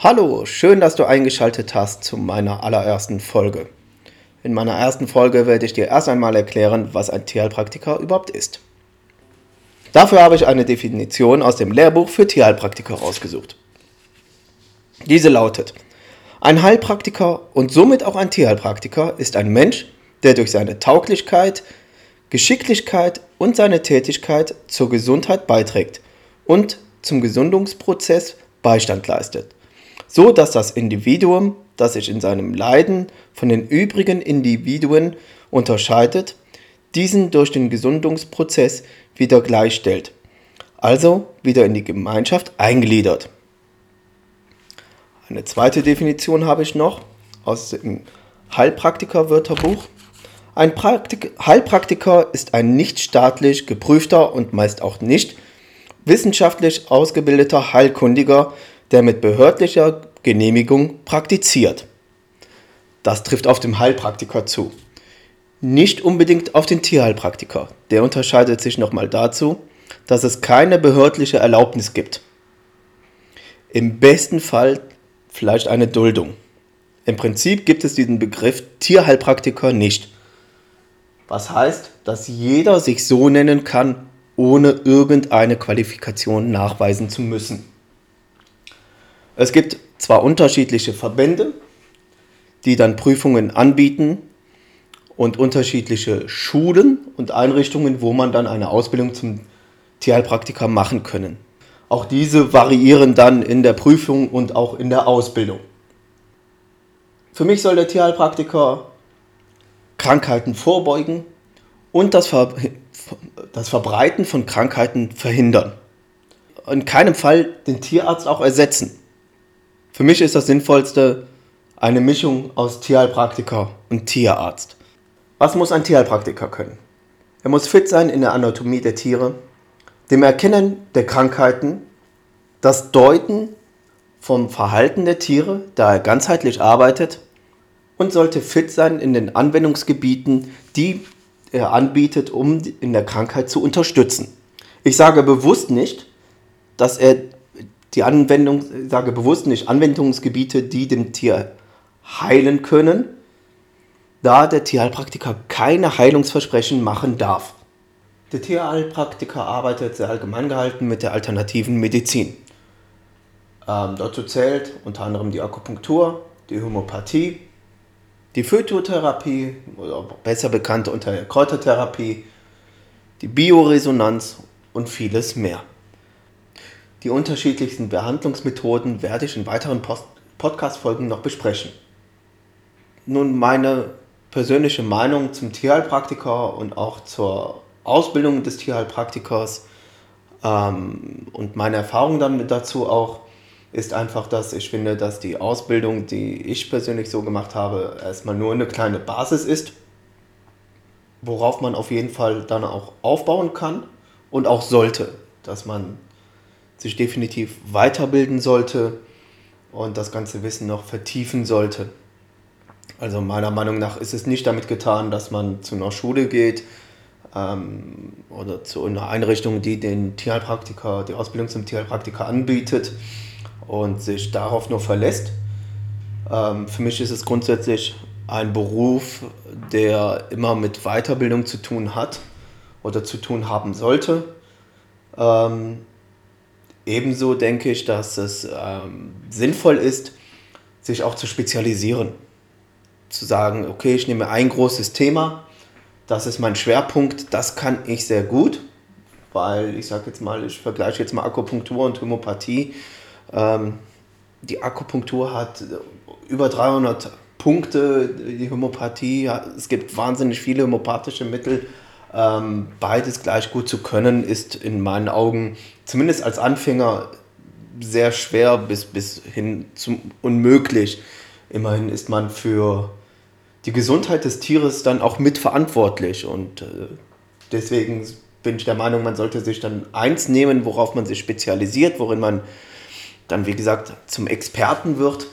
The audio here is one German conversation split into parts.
Hallo, schön, dass du eingeschaltet hast zu meiner allerersten Folge. In meiner ersten Folge werde ich dir erst einmal erklären, was ein Tierheilpraktiker überhaupt ist. Dafür habe ich eine Definition aus dem Lehrbuch für Tierheilpraktiker rausgesucht. Diese lautet, ein Heilpraktiker und somit auch ein Tierheilpraktiker ist ein Mensch, der durch seine Tauglichkeit, Geschicklichkeit und seine Tätigkeit zur Gesundheit beiträgt und zum Gesundungsprozess Beistand leistet so dass das Individuum, das sich in seinem Leiden von den übrigen Individuen unterscheidet, diesen durch den Gesundungsprozess wieder gleichstellt, also wieder in die Gemeinschaft eingliedert. Eine zweite Definition habe ich noch aus dem Heilpraktiker-Wörterbuch. Ein Praktik Heilpraktiker ist ein nicht staatlich geprüfter und meist auch nicht wissenschaftlich ausgebildeter Heilkundiger, der mit behördlicher Genehmigung praktiziert. Das trifft auf den Heilpraktiker zu. Nicht unbedingt auf den Tierheilpraktiker. Der unterscheidet sich nochmal dazu, dass es keine behördliche Erlaubnis gibt. Im besten Fall vielleicht eine Duldung. Im Prinzip gibt es diesen Begriff Tierheilpraktiker nicht. Was heißt, dass jeder sich so nennen kann, ohne irgendeine Qualifikation nachweisen zu müssen. Es gibt zwar unterschiedliche Verbände, die dann Prüfungen anbieten und unterschiedliche Schulen und Einrichtungen, wo man dann eine Ausbildung zum Tierheilpraktiker machen können. Auch diese variieren dann in der Prüfung und auch in der Ausbildung. Für mich soll der Tierheilpraktiker Krankheiten vorbeugen und das, Ver das Verbreiten von Krankheiten verhindern. In keinem Fall den Tierarzt auch ersetzen. Für mich ist das Sinnvollste eine Mischung aus Tierheilpraktiker und Tierarzt. Was muss ein Tierheilpraktiker können? Er muss fit sein in der Anatomie der Tiere, dem Erkennen der Krankheiten, das Deuten vom Verhalten der Tiere, da er ganzheitlich arbeitet, und sollte fit sein in den Anwendungsgebieten, die er anbietet, um in der Krankheit zu unterstützen. Ich sage bewusst nicht, dass er die Anwendung, ich sage bewusst nicht Anwendungsgebiete, die dem Tier heilen können, da der Tierheilpraktiker keine Heilungsversprechen machen darf. Der Tierheilpraktiker arbeitet sehr allgemein gehalten mit der alternativen Medizin. Ähm, dazu zählt unter anderem die Akupunktur, die Homöopathie, die Phytotherapie oder besser bekannt unter der Kräutertherapie, die Bioresonanz und vieles mehr. Die unterschiedlichsten Behandlungsmethoden werde ich in weiteren Podcast-Folgen noch besprechen. Nun meine persönliche Meinung zum Tierheilpraktiker und auch zur Ausbildung des Tierheilpraktikers ähm, und meine Erfahrung dann dazu auch ist einfach, dass ich finde, dass die Ausbildung, die ich persönlich so gemacht habe, erstmal nur eine kleine Basis ist, worauf man auf jeden Fall dann auch aufbauen kann und auch sollte, dass man sich definitiv weiterbilden sollte und das ganze Wissen noch vertiefen sollte. Also meiner Meinung nach ist es nicht damit getan, dass man zu einer Schule geht ähm, oder zu einer Einrichtung, die den Tierheilpraktiker, die Ausbildung zum Tierheilpraktiker anbietet und sich darauf nur verlässt. Ähm, für mich ist es grundsätzlich ein Beruf, der immer mit Weiterbildung zu tun hat oder zu tun haben sollte. Ähm, Ebenso denke ich, dass es ähm, sinnvoll ist, sich auch zu spezialisieren. Zu sagen, okay, ich nehme ein großes Thema, das ist mein Schwerpunkt, das kann ich sehr gut, weil ich sage jetzt mal, ich vergleiche jetzt mal Akupunktur und Homöopathie. Ähm, die Akupunktur hat über 300 Punkte, die Homöopathie, es gibt wahnsinnig viele homöopathische Mittel ähm, beides gleich gut zu können, ist in meinen Augen zumindest als Anfänger sehr schwer bis, bis hin zum unmöglich. Immerhin ist man für die Gesundheit des Tieres dann auch mitverantwortlich und äh, deswegen bin ich der Meinung, man sollte sich dann eins nehmen, worauf man sich spezialisiert, worin man dann, wie gesagt, zum Experten wird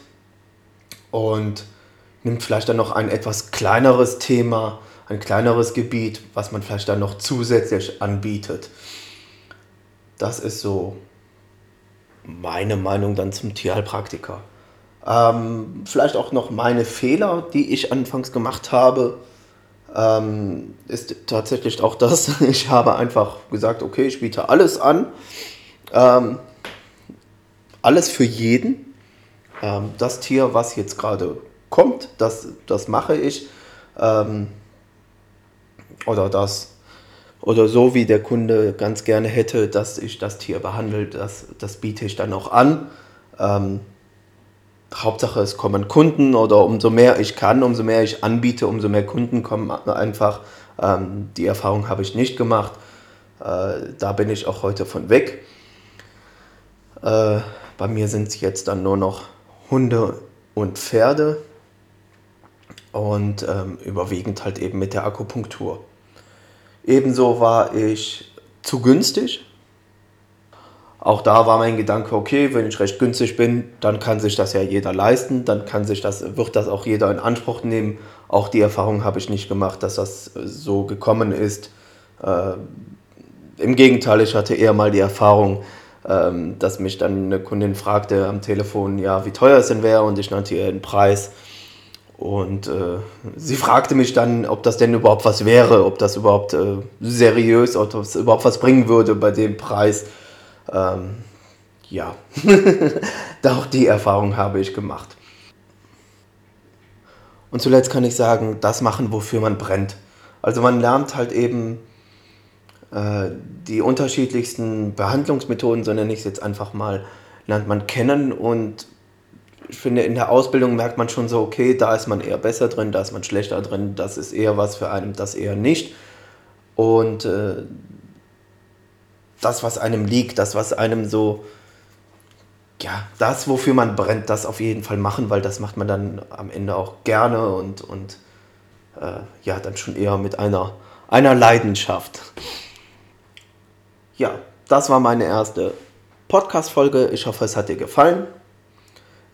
und nimmt vielleicht dann noch ein etwas kleineres Thema, ein kleineres Gebiet, was man vielleicht dann noch zusätzlich anbietet. Das ist so meine Meinung dann zum Tierheilpraktiker. Ähm, vielleicht auch noch meine Fehler, die ich anfangs gemacht habe, ähm, ist tatsächlich auch das. Ich habe einfach gesagt, okay, ich biete alles an. Ähm, alles für jeden. Ähm, das Tier, was jetzt gerade kommt, das, das mache ich. Oder das oder so wie der Kunde ganz gerne hätte, dass ich das Tier behandle, das, das biete ich dann auch an. Ähm, Hauptsache es kommen Kunden oder umso mehr ich kann, umso mehr ich anbiete, umso mehr Kunden kommen einfach. Ähm, die Erfahrung habe ich nicht gemacht. Äh, da bin ich auch heute von weg. Äh, bei mir sind es jetzt dann nur noch Hunde und Pferde und ähm, überwiegend halt eben mit der Akupunktur. Ebenso war ich zu günstig. Auch da war mein Gedanke, okay, wenn ich recht günstig bin, dann kann sich das ja jeder leisten, dann kann sich das, wird das auch jeder in Anspruch nehmen. Auch die Erfahrung habe ich nicht gemacht, dass das so gekommen ist. Äh, Im Gegenteil, ich hatte eher mal die Erfahrung, ähm, dass mich dann eine Kundin fragte am Telefon, ja, wie teuer es denn wäre und ich nannte ihr einen Preis. Und äh, sie fragte mich dann, ob das denn überhaupt was wäre, ob das überhaupt äh, seriös, ob das überhaupt was bringen würde bei dem Preis. Ähm, ja, auch die Erfahrung habe ich gemacht. Und zuletzt kann ich sagen, das machen, wofür man brennt. Also man lernt halt eben äh, die unterschiedlichsten Behandlungsmethoden, sondern nicht jetzt einfach mal, lernt man kennen und ich finde, in der Ausbildung merkt man schon so, okay, da ist man eher besser drin, da ist man schlechter drin, das ist eher was für einen, das eher nicht. Und äh, das, was einem liegt, das, was einem so, ja, das, wofür man brennt, das auf jeden Fall machen, weil das macht man dann am Ende auch gerne und, und äh, ja, dann schon eher mit einer, einer Leidenschaft. Ja, das war meine erste Podcast-Folge. Ich hoffe, es hat dir gefallen.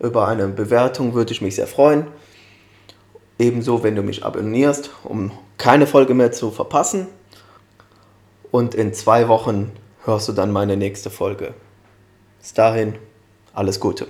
Über eine Bewertung würde ich mich sehr freuen. Ebenso, wenn du mich abonnierst, um keine Folge mehr zu verpassen. Und in zwei Wochen hörst du dann meine nächste Folge. Bis dahin, alles Gute.